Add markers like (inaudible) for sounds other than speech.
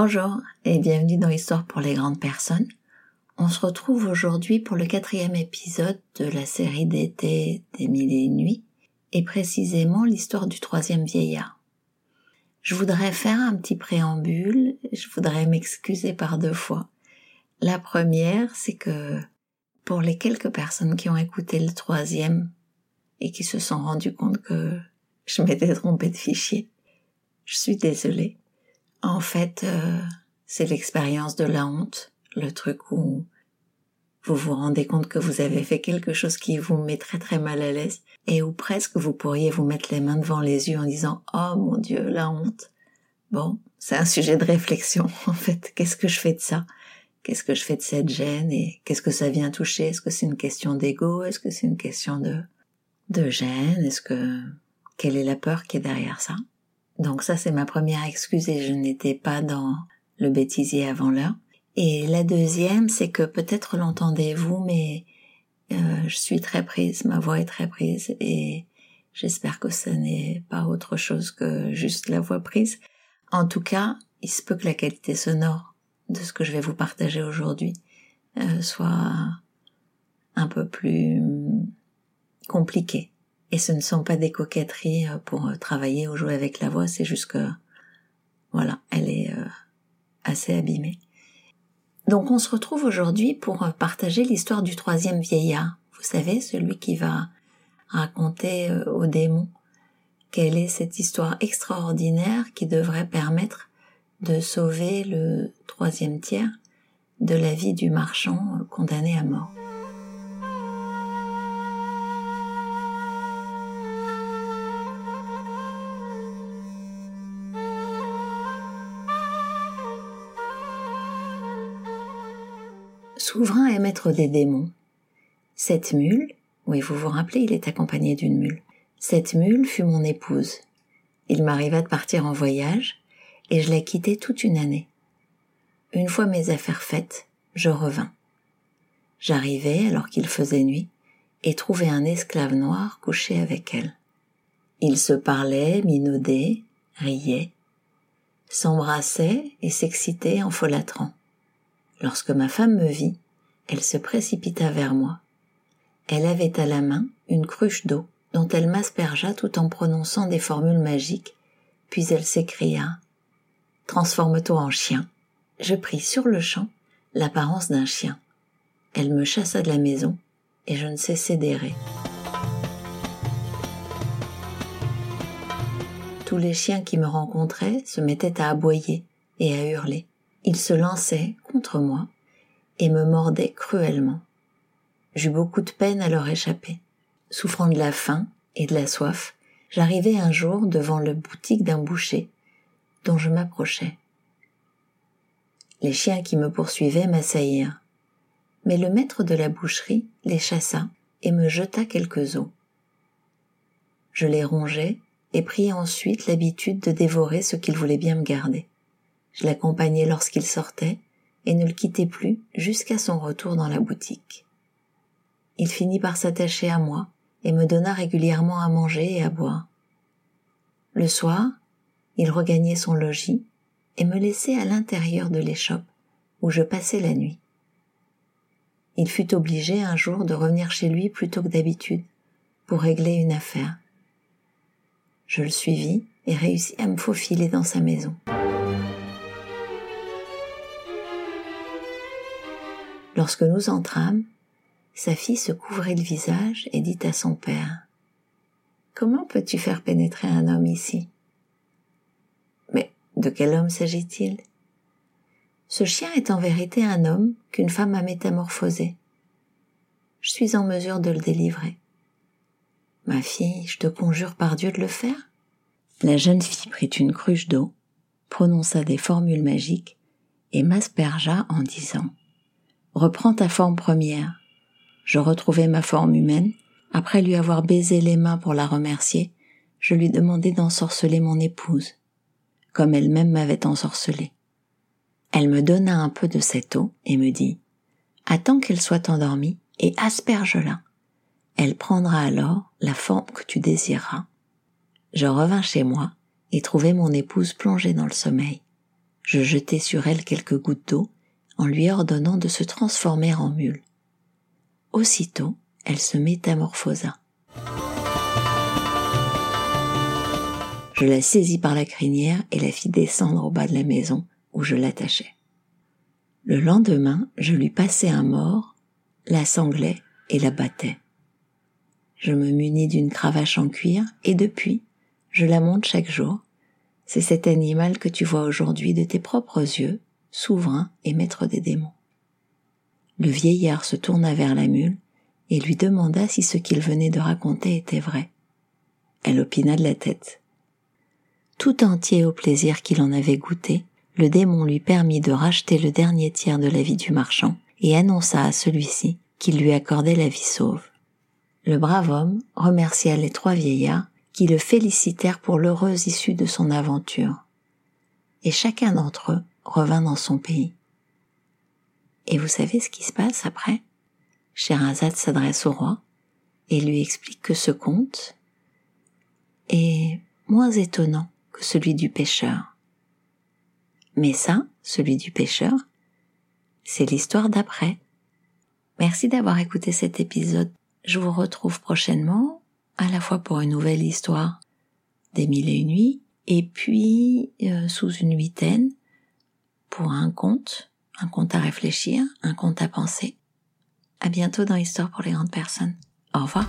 Bonjour et bienvenue dans Histoire pour les grandes personnes. On se retrouve aujourd'hui pour le quatrième épisode de la série d'été des mille et une nuits et précisément l'histoire du troisième vieillard. Je voudrais faire un petit préambule, je voudrais m'excuser par deux fois. La première, c'est que pour les quelques personnes qui ont écouté le troisième et qui se sont rendues compte que je m'étais trompée de fichier, je suis désolée. En fait, euh, c'est l'expérience de la honte, le truc où vous vous rendez compte que vous avez fait quelque chose qui vous met très très mal à l'aise et où presque vous pourriez vous mettre les mains devant les yeux en disant Oh mon Dieu, la honte. Bon, c'est un sujet de réflexion (laughs) en fait. Qu'est-ce que je fais de ça? Qu'est-ce que je fais de cette gêne et qu'est-ce que ça vient toucher? Est-ce que c'est une question d'ego? Est-ce que c'est une question de de gêne? Est-ce que quelle est la peur qui est derrière ça? Donc ça, c'est ma première excuse et je n'étais pas dans le bêtisier avant l'heure. Et la deuxième, c'est que peut-être l'entendez-vous, mais euh, je suis très prise, ma voix est très prise et j'espère que ce n'est pas autre chose que juste la voix prise. En tout cas, il se peut que la qualité sonore de ce que je vais vous partager aujourd'hui euh, soit un peu plus compliquée. Et ce ne sont pas des coquetteries euh, pour euh, travailler ou jouer avec la voix, c'est juste que, voilà, elle est euh, assez abîmée. Donc on se retrouve aujourd'hui pour partager l'histoire du troisième vieillard. Vous savez, celui qui va raconter aux démons quelle est cette histoire extraordinaire qui devrait permettre de sauver le troisième tiers de la vie du marchand condamné à mort. Souverain et maître des démons. Cette mule, oui vous vous rappelez, il est accompagné d'une mule. Cette mule fut mon épouse. Il m'arriva de partir en voyage, et je la quittai toute une année. Une fois mes affaires faites, je revins. J'arrivai alors qu'il faisait nuit, et trouvai un esclave noir couché avec elle. Ils se parlaient, minaudaient, riaient, s'embrassaient et s'excitaient en folâtrant. Lorsque ma femme me vit, elle se précipita vers moi. Elle avait à la main une cruche d'eau dont elle m'aspergea tout en prononçant des formules magiques, puis elle s'écria Transforme-toi en chien. Je pris sur le champ l'apparence d'un chien. Elle me chassa de la maison et je ne cessai d'errer. Tous les chiens qui me rencontraient se mettaient à aboyer et à hurler. Il se lançait contre moi et me mordait cruellement. J'eus beaucoup de peine à leur échapper. Souffrant de la faim et de la soif, j'arrivai un jour devant le boutique d'un boucher dont je m'approchais. Les chiens qui me poursuivaient m'assaillirent, mais le maître de la boucherie les chassa et me jeta quelques os. Je les rongeai et pris ensuite l'habitude de dévorer ce qu'il voulait bien me garder. Je l'accompagnais lorsqu'il sortait et ne le quittais plus jusqu'à son retour dans la boutique. Il finit par s'attacher à moi et me donna régulièrement à manger et à boire. Le soir, il regagnait son logis et me laissait à l'intérieur de l'échoppe où je passais la nuit. Il fut obligé un jour de revenir chez lui plutôt que d'habitude pour régler une affaire. Je le suivis et réussis à me faufiler dans sa maison. Lorsque nous entrâmes, sa fille se couvrait le visage et dit à son père Comment peux-tu faire pénétrer un homme ici? Mais de quel homme s'agit-il? Ce chien est en vérité un homme qu'une femme a métamorphosé. Je suis en mesure de le délivrer. Ma fille, je te conjure par Dieu de le faire. La jeune fille prit une cruche d'eau, prononça des formules magiques et m'aspergea en disant Reprends ta forme première. Je retrouvai ma forme humaine. Après lui avoir baisé les mains pour la remercier, je lui demandai d'ensorceler mon épouse, comme elle-même m'avait ensorcelée. Elle me donna un peu de cette eau et me dit Attends qu'elle soit endormie et asperge-la. Elle prendra alors la forme que tu désireras. Je revins chez moi et trouvai mon épouse plongée dans le sommeil. Je jetai sur elle quelques gouttes d'eau en lui ordonnant de se transformer en mule. Aussitôt, elle se métamorphosa. Je la saisis par la crinière et la fis descendre au bas de la maison où je l'attachais. Le lendemain, je lui passai un mort, la sanglai et la battais. Je me munis d'une cravache en cuir et depuis, je la monte chaque jour. C'est cet animal que tu vois aujourd'hui de tes propres yeux, souverain et maître des démons. Le vieillard se tourna vers la mule et lui demanda si ce qu'il venait de raconter était vrai. Elle opina de la tête. Tout entier au plaisir qu'il en avait goûté, le démon lui permit de racheter le dernier tiers de la vie du marchand et annonça à celui-ci qu'il lui accordait la vie sauve. Le brave homme remercia les trois vieillards qui le félicitèrent pour l'heureuse issue de son aventure. Et chacun d'entre eux revint dans son pays. Et vous savez ce qui se passe après? Sherazade s'adresse au roi et lui explique que ce conte est moins étonnant que celui du pêcheur. Mais ça, celui du pêcheur, c'est l'histoire d'après. Merci d'avoir écouté cet épisode. Je vous retrouve prochainement, à la fois pour une nouvelle histoire des mille et une nuits, et puis euh, sous une huitaine pour un conte, un conte à réfléchir, un conte à penser. À bientôt dans Histoire pour les grandes personnes. Au revoir.